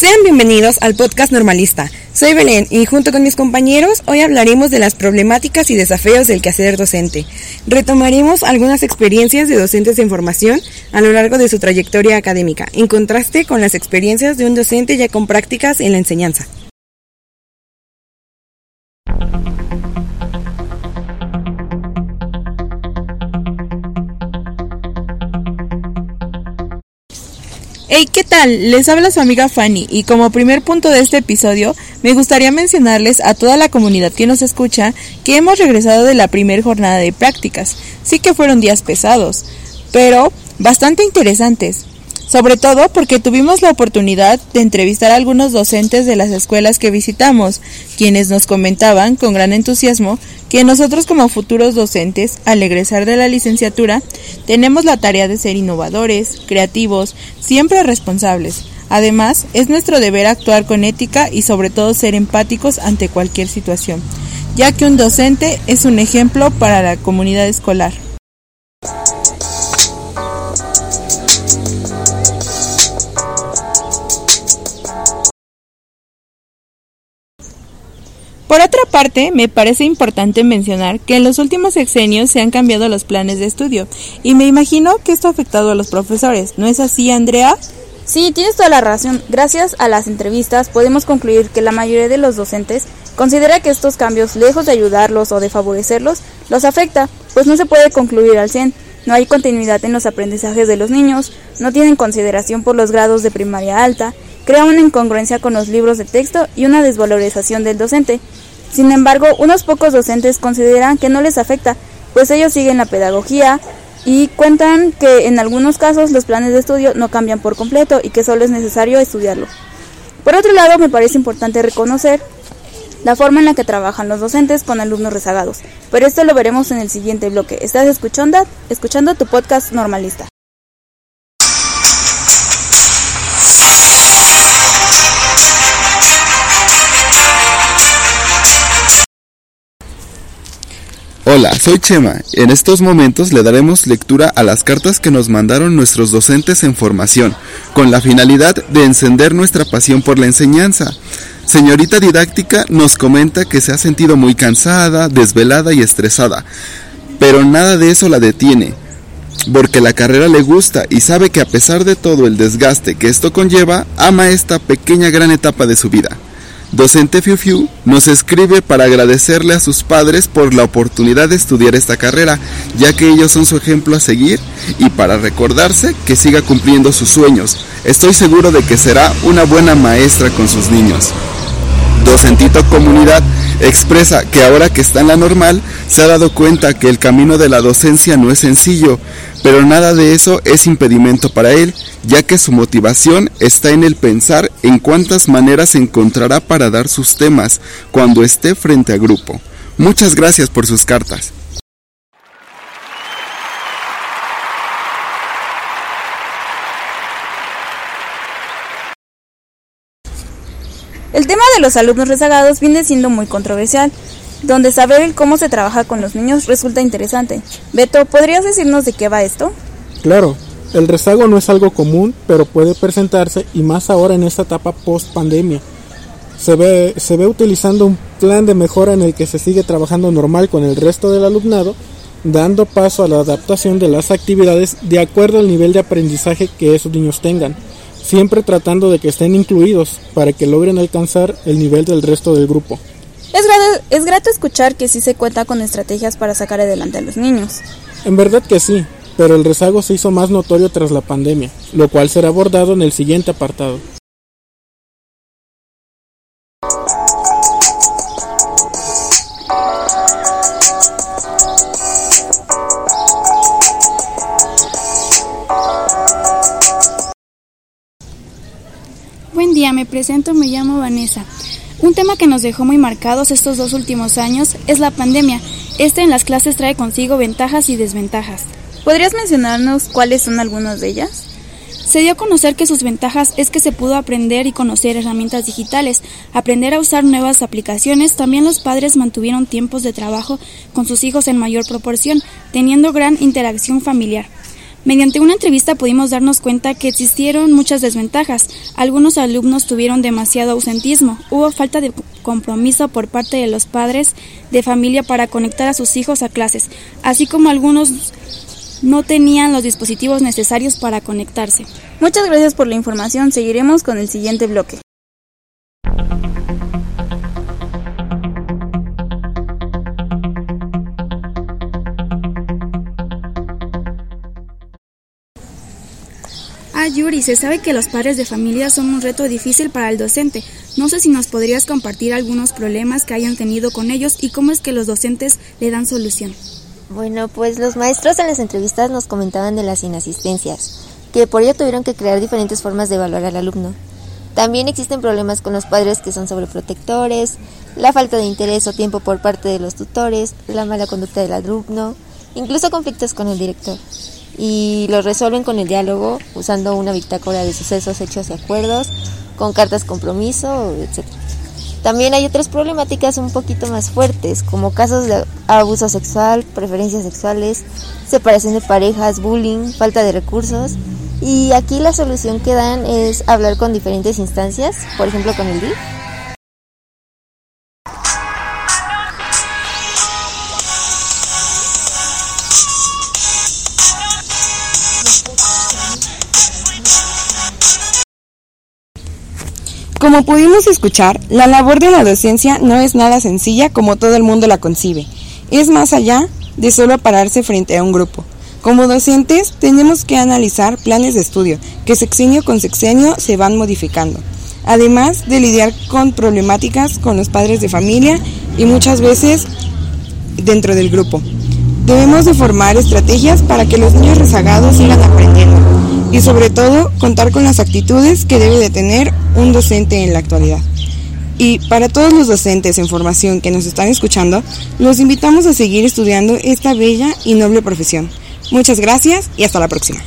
Sean bienvenidos al podcast Normalista. Soy Belén y junto con mis compañeros hoy hablaremos de las problemáticas y desafíos del quehacer docente. Retomaremos algunas experiencias de docentes en formación a lo largo de su trayectoria académica, en contraste con las experiencias de un docente ya con prácticas en la enseñanza. Hey, ¿qué tal? Les habla su amiga Fanny y como primer punto de este episodio me gustaría mencionarles a toda la comunidad que nos escucha que hemos regresado de la primera jornada de prácticas. Sí que fueron días pesados, pero bastante interesantes sobre todo porque tuvimos la oportunidad de entrevistar a algunos docentes de las escuelas que visitamos, quienes nos comentaban con gran entusiasmo que nosotros como futuros docentes, al egresar de la licenciatura, tenemos la tarea de ser innovadores, creativos, siempre responsables. Además, es nuestro deber actuar con ética y sobre todo ser empáticos ante cualquier situación, ya que un docente es un ejemplo para la comunidad escolar. Por otra parte, me parece importante mencionar que en los últimos sexenios se han cambiado los planes de estudio y me imagino que esto ha afectado a los profesores. ¿No es así, Andrea? Sí, tienes toda la razón. Gracias a las entrevistas podemos concluir que la mayoría de los docentes considera que estos cambios, lejos de ayudarlos o de favorecerlos, los afecta, pues no se puede concluir al 100. No hay continuidad en los aprendizajes de los niños, no tienen consideración por los grados de primaria alta, crea una incongruencia con los libros de texto y una desvalorización del docente. Sin embargo, unos pocos docentes consideran que no les afecta, pues ellos siguen la pedagogía y cuentan que en algunos casos los planes de estudio no cambian por completo y que solo es necesario estudiarlo. Por otro lado, me parece importante reconocer la forma en la que trabajan los docentes con alumnos rezagados, pero esto lo veremos en el siguiente bloque. Estás escuchando, escuchando tu podcast normalista. Hola, soy Chema. En estos momentos le daremos lectura a las cartas que nos mandaron nuestros docentes en formación, con la finalidad de encender nuestra pasión por la enseñanza. Señorita Didáctica nos comenta que se ha sentido muy cansada, desvelada y estresada, pero nada de eso la detiene, porque la carrera le gusta y sabe que a pesar de todo el desgaste que esto conlleva, ama esta pequeña gran etapa de su vida. Docente Fiu Fiu nos escribe para agradecerle a sus padres por la oportunidad de estudiar esta carrera, ya que ellos son su ejemplo a seguir, y para recordarse que siga cumpliendo sus sueños. Estoy seguro de que será una buena maestra con sus niños. Docentito Comunidad expresa que ahora que está en la normal, se ha dado cuenta que el camino de la docencia no es sencillo, pero nada de eso es impedimento para él, ya que su motivación está en el pensar en cuántas maneras encontrará para dar sus temas cuando esté frente a grupo. Muchas gracias por sus cartas. El tema de los alumnos rezagados viene siendo muy controversial, donde saber cómo se trabaja con los niños resulta interesante. Beto, ¿podrías decirnos de qué va esto? Claro, el rezago no es algo común, pero puede presentarse y más ahora en esta etapa post pandemia. Se ve, se ve utilizando un plan de mejora en el que se sigue trabajando normal con el resto del alumnado, dando paso a la adaptación de las actividades de acuerdo al nivel de aprendizaje que esos niños tengan, siempre tratando de que estén incluidos para que logren alcanzar el nivel del resto del grupo. Es grato, es grato escuchar que sí se cuenta con estrategias para sacar adelante a los niños. En verdad que sí, pero el rezago se hizo más notorio tras la pandemia, lo cual será abordado en el siguiente apartado. Me presento, me llamo Vanessa. Un tema que nos dejó muy marcados estos dos últimos años es la pandemia. Este en las clases trae consigo ventajas y desventajas. ¿Podrías mencionarnos cuáles son algunas de ellas? Se dio a conocer que sus ventajas es que se pudo aprender y conocer herramientas digitales, aprender a usar nuevas aplicaciones, también los padres mantuvieron tiempos de trabajo con sus hijos en mayor proporción, teniendo gran interacción familiar. Mediante una entrevista pudimos darnos cuenta que existieron muchas desventajas. Algunos alumnos tuvieron demasiado ausentismo, hubo falta de compromiso por parte de los padres de familia para conectar a sus hijos a clases, así como algunos no tenían los dispositivos necesarios para conectarse. Muchas gracias por la información. Seguiremos con el siguiente bloque. Ah, Yuri, se sabe que los padres de familia son un reto difícil para el docente. No sé si nos podrías compartir algunos problemas que hayan tenido con ellos y cómo es que los docentes le dan solución. Bueno, pues los maestros en las entrevistas nos comentaban de las inasistencias, que por ello tuvieron que crear diferentes formas de evaluar al alumno. También existen problemas con los padres que son sobreprotectores, la falta de interés o tiempo por parte de los tutores, la mala conducta del alumno, incluso conflictos con el director y lo resuelven con el diálogo usando una bitácora de sucesos, hechos y acuerdos, con cartas compromiso, etc. También hay otras problemáticas un poquito más fuertes, como casos de abuso sexual, preferencias sexuales, separación de parejas, bullying, falta de recursos. Y aquí la solución que dan es hablar con diferentes instancias, por ejemplo con el DIF, Como pudimos escuchar, la labor de la docencia no es nada sencilla como todo el mundo la concibe. Es más allá de solo pararse frente a un grupo. Como docentes tenemos que analizar planes de estudio que sexenio con sexenio se van modificando, además de lidiar con problemáticas con los padres de familia y muchas veces dentro del grupo. Debemos de formar estrategias para que los niños rezagados sigan aprendiendo y sobre todo contar con las actitudes que debe de tener un docente en la actualidad. Y para todos los docentes en formación que nos están escuchando, los invitamos a seguir estudiando esta bella y noble profesión. Muchas gracias y hasta la próxima.